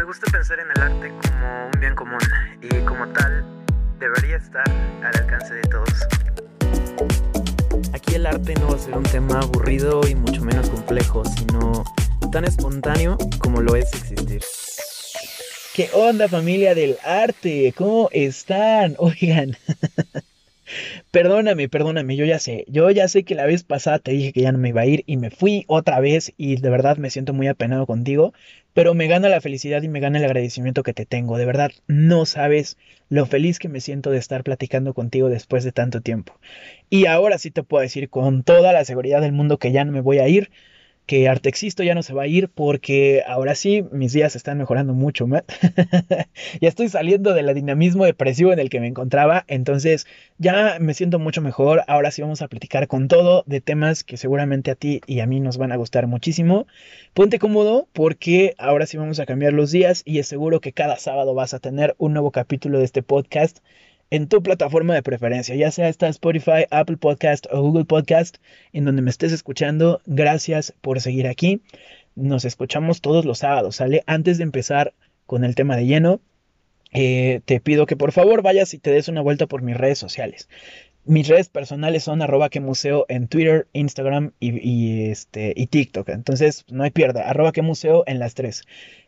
Me gusta pensar en el arte como un bien común y como tal debería estar al alcance de todos. Aquí el arte no va a ser un tema aburrido y mucho menos complejo, sino tan espontáneo como lo es existir. ¿Qué onda familia del arte? ¿Cómo están? Oigan. Perdóname, perdóname, yo ya sé, yo ya sé que la vez pasada te dije que ya no me iba a ir y me fui otra vez y de verdad me siento muy apenado contigo, pero me gana la felicidad y me gana el agradecimiento que te tengo, de verdad no sabes lo feliz que me siento de estar platicando contigo después de tanto tiempo. Y ahora sí te puedo decir con toda la seguridad del mundo que ya no me voy a ir, que Artexisto ya no se va a ir porque ahora sí mis días están mejorando mucho, ya estoy saliendo del dinamismo depresivo en el que me encontraba, entonces ya me siento mucho mejor. Ahora sí vamos a platicar con todo de temas que seguramente a ti y a mí nos van a gustar muchísimo. Ponte cómodo porque ahora sí vamos a cambiar los días y es seguro que cada sábado vas a tener un nuevo capítulo de este podcast en tu plataforma de preferencia, ya sea esta Spotify, Apple Podcast o Google Podcast, en donde me estés escuchando. Gracias por seguir aquí. Nos escuchamos todos los sábados, ¿sale? Antes de empezar con el tema de lleno, eh, te pido que por favor vayas y te des una vuelta por mis redes sociales. Mis redes personales son arroba que museo en Twitter, Instagram y, este, y TikTok. Entonces, no hay pierda, arroba que museo en las tres.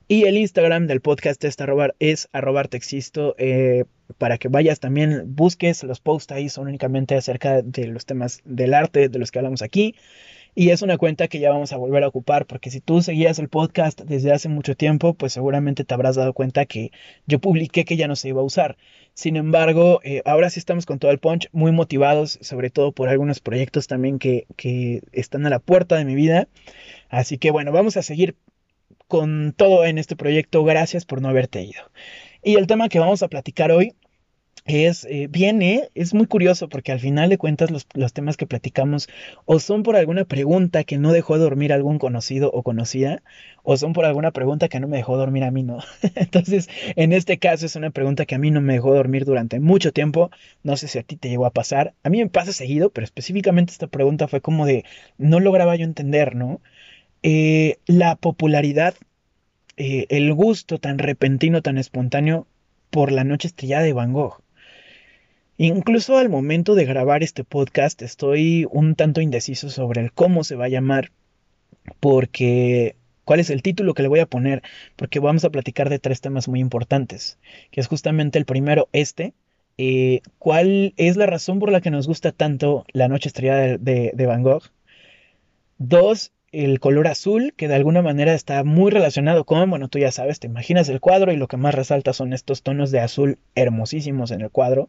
Y el Instagram del podcast es arrobar, es arrobar texisto, eh, para que vayas también, busques los posts ahí, son únicamente acerca de los temas del arte de los que hablamos aquí. Y es una cuenta que ya vamos a volver a ocupar, porque si tú seguías el podcast desde hace mucho tiempo, pues seguramente te habrás dado cuenta que yo publiqué que ya no se iba a usar. Sin embargo, eh, ahora sí estamos con todo el punch, muy motivados, sobre todo por algunos proyectos también que, que están a la puerta de mi vida. Así que bueno, vamos a seguir con todo en este proyecto. Gracias por no haberte ido. Y el tema que vamos a platicar hoy es, eh, viene, es muy curioso porque al final de cuentas los, los, temas que platicamos o son por alguna pregunta que no dejó dormir algún conocido o conocida, o son por alguna pregunta que no me dejó dormir a mí, ¿no? Entonces, en este caso es una pregunta que a mí no me dejó dormir durante mucho tiempo, no sé si a ti te llegó a pasar, a mí me pasa seguido, pero específicamente esta pregunta fue como de, no lograba yo entender, ¿no? Eh, la popularidad, eh, el gusto tan repentino, tan espontáneo por la noche estrellada de Van Gogh. Incluso al momento de grabar este podcast estoy un tanto indeciso sobre el cómo se va a llamar, porque cuál es el título que le voy a poner, porque vamos a platicar de tres temas muy importantes, que es justamente el primero, este, eh, cuál es la razón por la que nos gusta tanto la noche estrellada de, de Van Gogh. Dos, el color azul, que de alguna manera está muy relacionado con, bueno, tú ya sabes, te imaginas el cuadro y lo que más resalta son estos tonos de azul hermosísimos en el cuadro.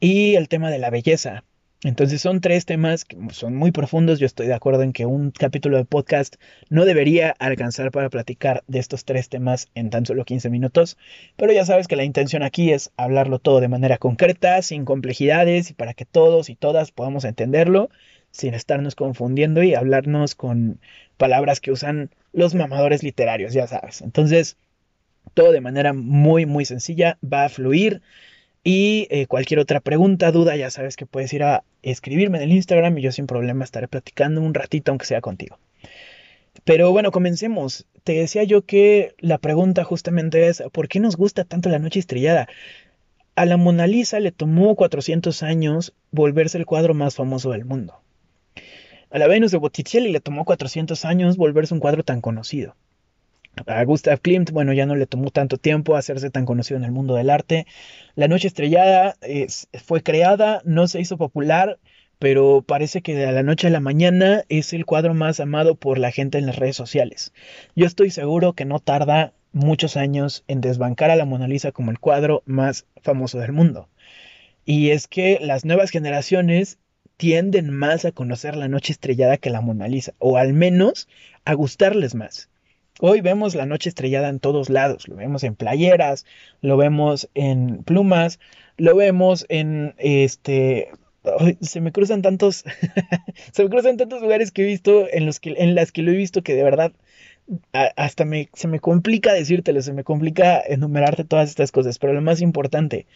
Y el tema de la belleza. Entonces son tres temas que son muy profundos. Yo estoy de acuerdo en que un capítulo de podcast no debería alcanzar para platicar de estos tres temas en tan solo 15 minutos. Pero ya sabes que la intención aquí es hablarlo todo de manera concreta, sin complejidades y para que todos y todas podamos entenderlo sin estarnos confundiendo y hablarnos con palabras que usan los mamadores literarios, ya sabes. Entonces, todo de manera muy, muy sencilla va a fluir. Y eh, cualquier otra pregunta, duda, ya sabes que puedes ir a escribirme en el Instagram y yo sin problema estaré platicando un ratito, aunque sea contigo. Pero bueno, comencemos. Te decía yo que la pregunta justamente es, ¿por qué nos gusta tanto la noche estrellada? A la Mona Lisa le tomó 400 años volverse el cuadro más famoso del mundo. A la Venus de Botticelli le tomó 400 años volverse un cuadro tan conocido. A Gustav Klimt, bueno, ya no le tomó tanto tiempo hacerse tan conocido en el mundo del arte. La Noche Estrellada fue creada, no se hizo popular, pero parece que de la noche a la mañana es el cuadro más amado por la gente en las redes sociales. Yo estoy seguro que no tarda muchos años en desbancar a la Mona Lisa como el cuadro más famoso del mundo. Y es que las nuevas generaciones tienden más a conocer la noche estrellada que la Mona Lisa, o al menos a gustarles más. Hoy vemos la noche estrellada en todos lados, lo vemos en playeras, lo vemos en plumas, lo vemos en este se me cruzan tantos se me cruzan tantos lugares que he visto en los que en las que lo he visto que de verdad hasta me, se me complica decírtelo, se me complica enumerarte todas estas cosas, pero lo más importante,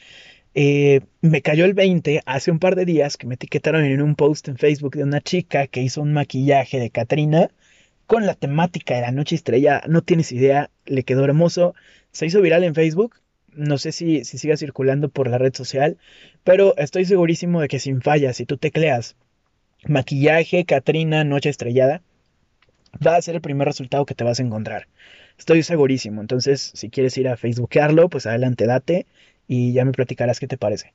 eh, me cayó el 20 hace un par de días que me etiquetaron en un post en Facebook de una chica que hizo un maquillaje de Katrina con la temática de la noche estrella. No tienes idea, le quedó hermoso. Se hizo viral en Facebook. No sé si, si siga circulando por la red social, pero estoy segurísimo de que sin fallas, si tú tecleas maquillaje, Katrina, noche estrellada, va a ser el primer resultado que te vas a encontrar. Estoy segurísimo. Entonces, si quieres ir a Facebookearlo, pues adelante, date y ya me platicarás qué te parece.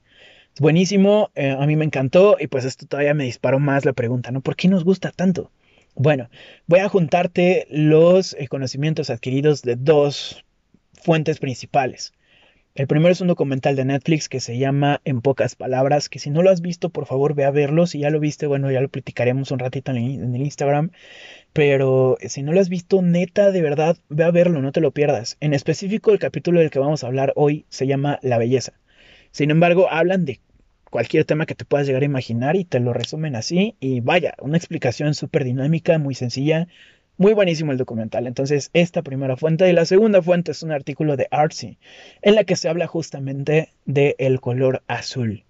Buenísimo, eh, a mí me encantó y pues esto todavía me disparó más la pregunta, ¿no? ¿Por qué nos gusta tanto? Bueno, voy a juntarte los eh, conocimientos adquiridos de dos fuentes principales. El primero es un documental de Netflix que se llama En pocas palabras, que si no lo has visto, por favor ve a verlo. Si ya lo viste, bueno, ya lo platicaremos un ratito en el, Instagram. Pero si no lo has visto, neta, de verdad, ve a verlo, no te lo pierdas. En específico, el capítulo del que vamos a hablar hoy se llama La belleza. Sin embargo, hablan de cualquier tema que te puedas llegar a imaginar y te lo resumen así. Y vaya, una explicación súper dinámica, muy sencilla, muy buenísimo el documental. Entonces, esta primera fuente. Y la segunda fuente es un artículo de Artsy, en la que se habla justamente del color azul.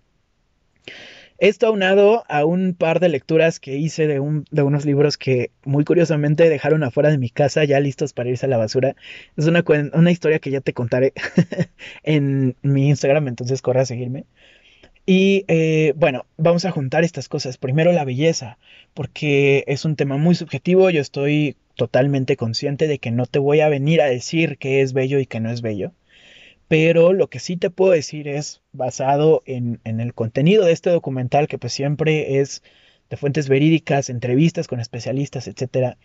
Esto aunado a un par de lecturas que hice de, un, de, unos libros que muy curiosamente dejaron afuera de mi casa ya listos para irse a la basura. Es una, una historia que ya te contaré en mi Instagram, entonces corre a seguirme. Y eh, bueno, vamos a juntar estas cosas. Primero la belleza, porque es un tema muy subjetivo. Yo estoy totalmente consciente de que no te voy a venir a decir qué es bello y qué no es bello. Pero lo que sí te puedo decir es, basado en, en el contenido de este documental, que pues siempre es de fuentes verídicas, entrevistas con especialistas, etcétera,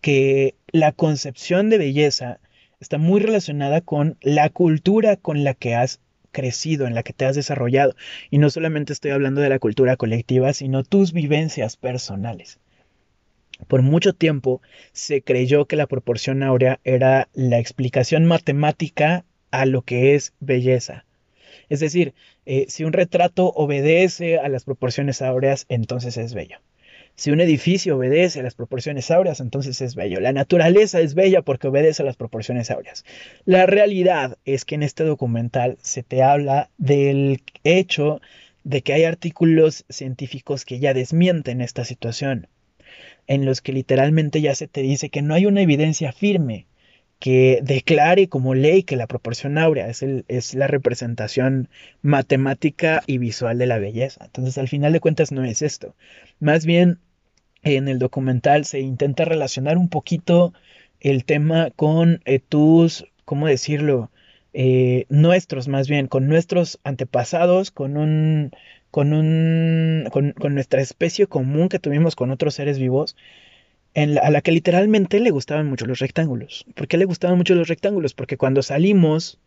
que la concepción de belleza está muy relacionada con la cultura con la que has crecido, en la que te has desarrollado. Y no solamente estoy hablando de la cultura colectiva, sino tus vivencias personales. Por mucho tiempo se creyó que la proporción áurea era la explicación matemática a lo que es belleza. Es decir, eh, si un retrato obedece a las proporciones áureas, entonces es bello. Si un edificio obedece a las proporciones áureas, entonces es bello. La naturaleza es bella porque obedece a las proporciones áureas. La realidad es que en este documental se te habla del hecho de que hay artículos científicos que ya desmienten esta situación, en los que literalmente ya se te dice que no hay una evidencia firme que declare como ley que la proporción áurea es, es la representación matemática y visual de la belleza. Entonces, al final de cuentas, no es esto. Más bien, en el documental se intenta relacionar un poquito el tema con eh, tus, ¿cómo decirlo? Eh, nuestros, más bien, con nuestros antepasados, con un, con un, con, nuestra especie común que tuvimos con otros seres vivos, a la que literalmente le gustaban mucho los rectángulos. ¿Por qué le gustaban mucho los rectángulos? Porque cuando salimos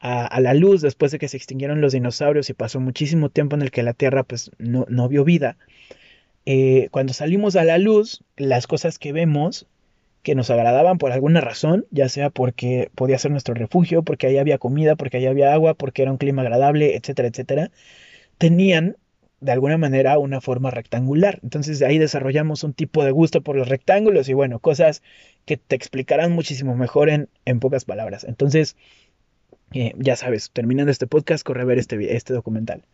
a, la luz después de que se extinguieron los dinosaurios y pasó muchísimo tiempo en el que la Tierra pues no, no vio vida, eh, cuando salimos a la luz, las cosas que vemos que nos agradaban por alguna razón, ya sea porque podía ser nuestro refugio, porque ahí había comida, porque ahí había agua, porque era un clima agradable, etcétera, etcétera, tenían de alguna manera una forma rectangular. Entonces ahí desarrollamos un tipo de gusto por los rectángulos y bueno, cosas que te explicarán muchísimo mejor en, en pocas palabras. Entonces, eh, ya sabes, terminando este podcast, corre a ver este, este documental.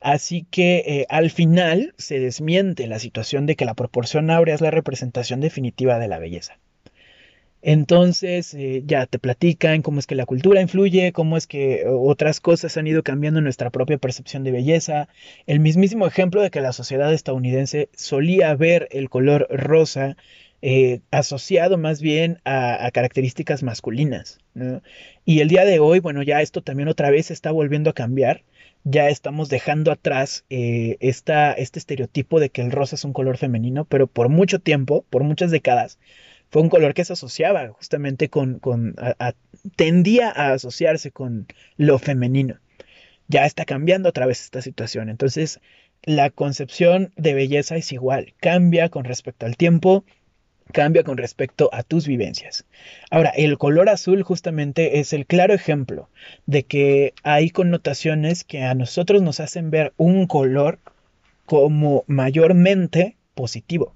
Así que eh, al final se desmiente la situación de que la proporción áurea es la representación definitiva de la belleza. Entonces eh, ya te platican cómo es que la cultura influye, cómo es que otras cosas han ido cambiando nuestra propia percepción de belleza. El mismísimo ejemplo de que la sociedad estadounidense solía ver el color rosa eh, asociado más bien a, características masculinas. Y el día de hoy, bueno, ya esto también otra vez está volviendo a cambiar ya estamos dejando atrás eh, este estereotipo de que el rosa es un color femenino, pero por mucho tiempo, por muchas décadas, fue un color que se asociaba justamente con, tendía a asociarse con lo femenino. Ya está cambiando otra vez esta situación. Entonces, la concepción de belleza es igual, cambia con respecto al tiempo, cambia con respecto a tus vivencias. Ahora, el color azul justamente es el claro ejemplo de que hay connotaciones que a nosotros nos hacen ver un color como mayormente positivo.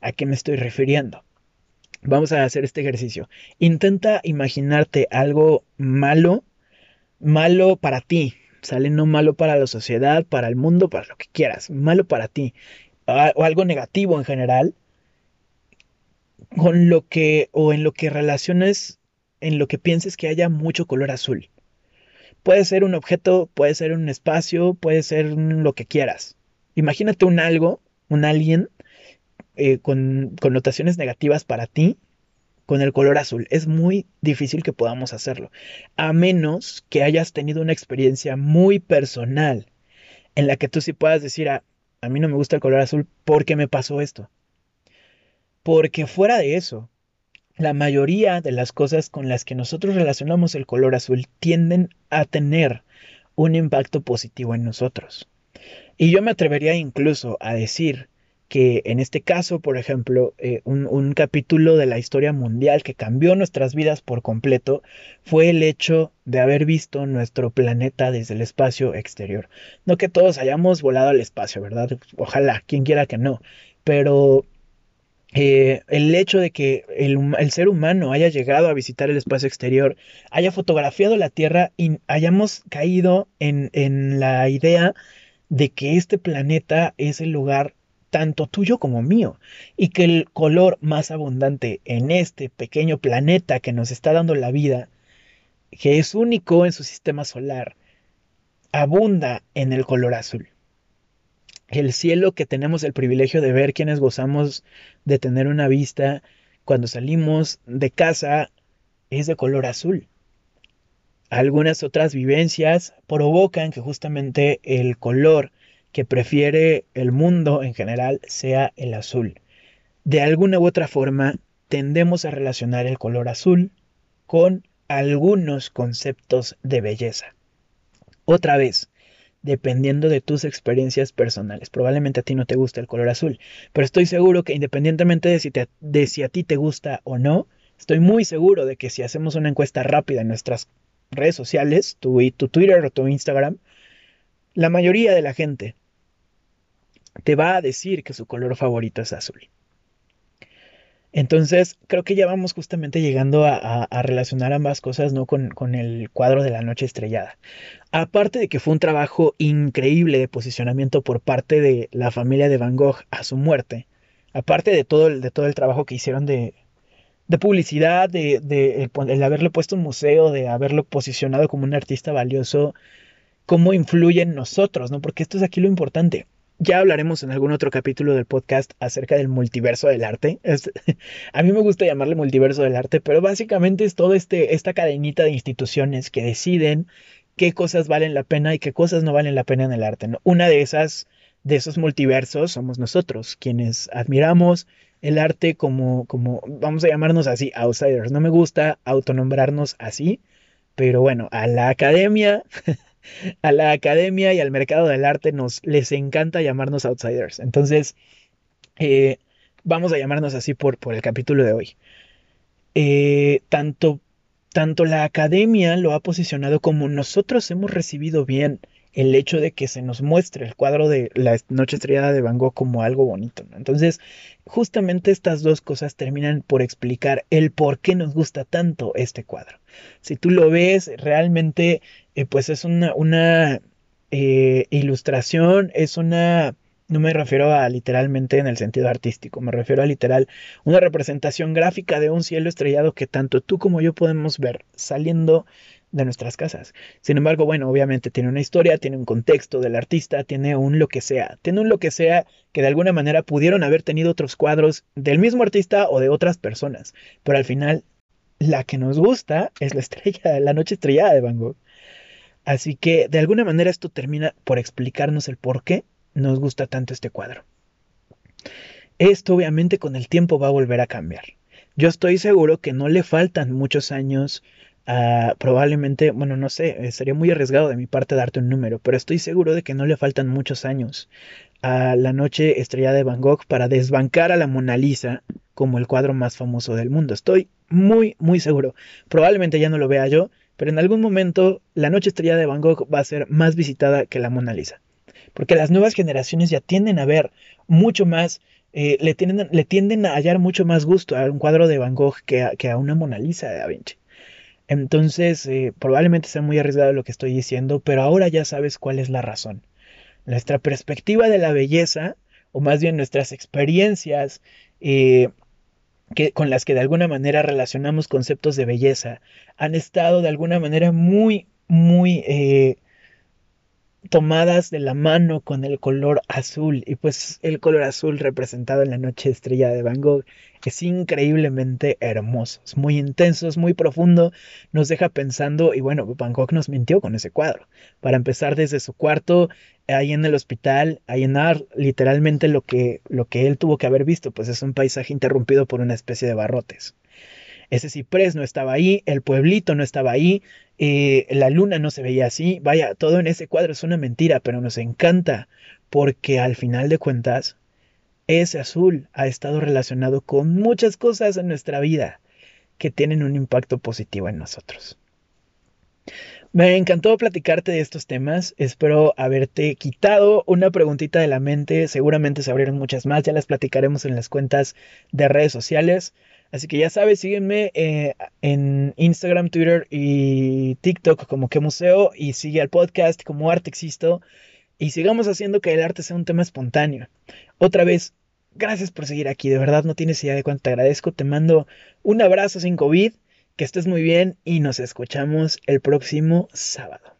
¿A qué me estoy refiriendo? Vamos a hacer este ejercicio. Intenta imaginarte algo malo, malo para ti, sale no malo para la sociedad, para el mundo, para lo que quieras, malo para ti, o algo negativo en general, con lo que o en lo que relaciones, en lo que pienses que haya mucho color azul. Puede ser un objeto, puede ser un espacio, puede ser lo que quieras. Imagínate un algo, un alguien eh, con connotaciones negativas para ti con el color azul. Es muy difícil que podamos hacerlo, a menos que hayas tenido una experiencia muy personal en la que tú sí puedas decir, a, ah, a mí no me gusta el color azul porque me pasó esto. Porque fuera de eso, la mayoría de las cosas con las que nosotros relacionamos el color azul tienden a tener un impacto positivo en nosotros. Y yo me atrevería incluso a decir que en este caso, por ejemplo, eh, un, capítulo de la historia mundial que cambió nuestras vidas por completo fue el hecho de haber visto nuestro planeta desde el espacio exterior. No que todos hayamos volado al espacio, ¿verdad? Ojalá, quien quiera que no. Pero eh, el hecho de que el, ser humano haya llegado a visitar el espacio exterior, haya fotografiado la Tierra y hayamos caído en, en la idea de que este planeta es el lugar tanto tuyo como mío, y que el color más abundante en este pequeño planeta que nos está dando la vida, que es único en su sistema solar, abunda en el color azul. El cielo que tenemos el privilegio de ver quienes gozamos de tener una vista cuando salimos de casa es de color azul. Algunas otras vivencias provocan que justamente el color que prefiere el mundo en general sea el azul. De alguna u otra forma, tendemos a relacionar el color azul con algunos conceptos de belleza. Otra vez, dependiendo de tus experiencias personales. Probablemente a ti no te gusta el color azul, pero estoy seguro que independientemente de si, a ti te gusta o no, estoy muy seguro de que si hacemos una encuesta rápida en nuestras redes sociales, tu Twitter o tu Instagram, la mayoría de la gente te va a decir que su color favorito es azul. Entonces, creo que ya vamos justamente llegando a, relacionar ambas cosas, ¿no? Con, el cuadro de la noche estrellada. Aparte de que fue un trabajo increíble de posicionamiento por parte de la familia de Van Gogh a su muerte, aparte de todo el, de todo el trabajo que hicieron de, de publicidad, de, de el haberle puesto un museo, de haberlo posicionado como un artista valioso, cómo influye en nosotros, ¿no? Porque esto es aquí lo importante. Ya hablaremos en algún otro capítulo del podcast acerca del multiverso del arte. a mí me gusta llamarle multiverso del arte, pero básicamente es toda este, esta cadenita de instituciones que deciden qué cosas valen la pena y qué cosas no valen la pena en el arte. Una de esas, de esos multiversos, somos nosotros, quienes admiramos el arte como, como, vamos a llamarnos así, outsiders. No me gusta autonombrarnos así, pero bueno, a la academia a la academia y al mercado del arte nos les encanta llamarnos outsiders. Entonces, eh, vamos a llamarnos así por, por el capítulo de hoy. Eh, tanto, tanto la academia lo ha posicionado como nosotros hemos recibido bien el hecho de que se nos muestre el cuadro de la noche estrellada de Van Gogh como algo bonito. Entonces, justamente estas dos cosas terminan por explicar el por qué nos gusta tanto este cuadro. Si tú lo ves, realmente, eh, pues es una, una eh, ilustración, es una... No me refiero a literalmente en el sentido artístico, me refiero a literal una representación gráfica de un cielo estrellado que tanto tú como yo podemos ver saliendo de nuestras casas. Sin embargo, bueno, obviamente tiene una historia, tiene un contexto del artista, tiene un lo que sea, tiene un lo que sea que de alguna manera pudieron haber tenido otros cuadros del mismo artista o de otras personas, pero al final la que nos gusta es la estrella, la noche estrellada de Van Gogh. Así que de alguna manera esto termina por explicarnos el por qué nos gusta tanto este cuadro. Esto obviamente con el tiempo va a volver a cambiar. Yo estoy seguro que no le faltan muchos años probablemente, bueno, no sé, eh, sería muy arriesgado de mi parte darte un número, pero estoy seguro de que no le faltan muchos años a La Noche Estrellada de Van Gogh para desbancar a la Mona Lisa como el cuadro más famoso del mundo. Estoy muy, muy seguro. Probablemente ya no lo vea yo, pero en algún momento La Noche Estrellada de Van Gogh va a ser más visitada que la Mona Lisa. Porque las nuevas generaciones ya tienden a ver mucho más eh, le, tienden, le, tienden, a hallar mucho más gusto a un cuadro de Van Gogh que a, que a una Mona Lisa de Da Vinci. Entonces, eh, probablemente sea muy arriesgado lo que estoy diciendo, pero ahora ya sabes cuál es la razón. Nuestra perspectiva de la belleza, o más bien nuestras experiencias, eh, que, con las que de alguna manera relacionamos conceptos de belleza, han estado de alguna manera muy, muy eh, tomadas de la mano con el color azul y pues el color azul representado en la noche estrella de Van Gogh es increíblemente hermoso, es muy intenso, es muy profundo, nos deja pensando y bueno, Van Gogh nos mintió con ese cuadro. Para empezar desde su cuarto, ahí en el hospital, a llenar literalmente lo que, lo que él tuvo que haber visto, pues es un paisaje interrumpido por una especie de barrotes. Ese ciprés no estaba ahí, el pueblito no estaba ahí, eh, la luna no se veía así. Vaya, todo en ese cuadro es una mentira, pero nos encanta porque al final de cuentas, ese azul ha estado relacionado con muchas cosas en nuestra vida que tienen un impacto positivo en nosotros. Me encantó platicarte de estos temas. Espero haberte quitado una preguntita de la mente. Seguramente se abrieron muchas más. Ya las platicaremos en las cuentas de redes sociales. Así que ya sabes, sígueme eh, en Instagram, Twitter y TikTok como que museo y sigue al podcast como Arte Existo y sigamos haciendo que el arte sea un tema espontáneo. Otra vez, gracias por seguir aquí, de verdad no tienes idea de cuánto te agradezco, te mando un abrazo sin COVID, que estés muy bien y nos escuchamos el próximo sábado.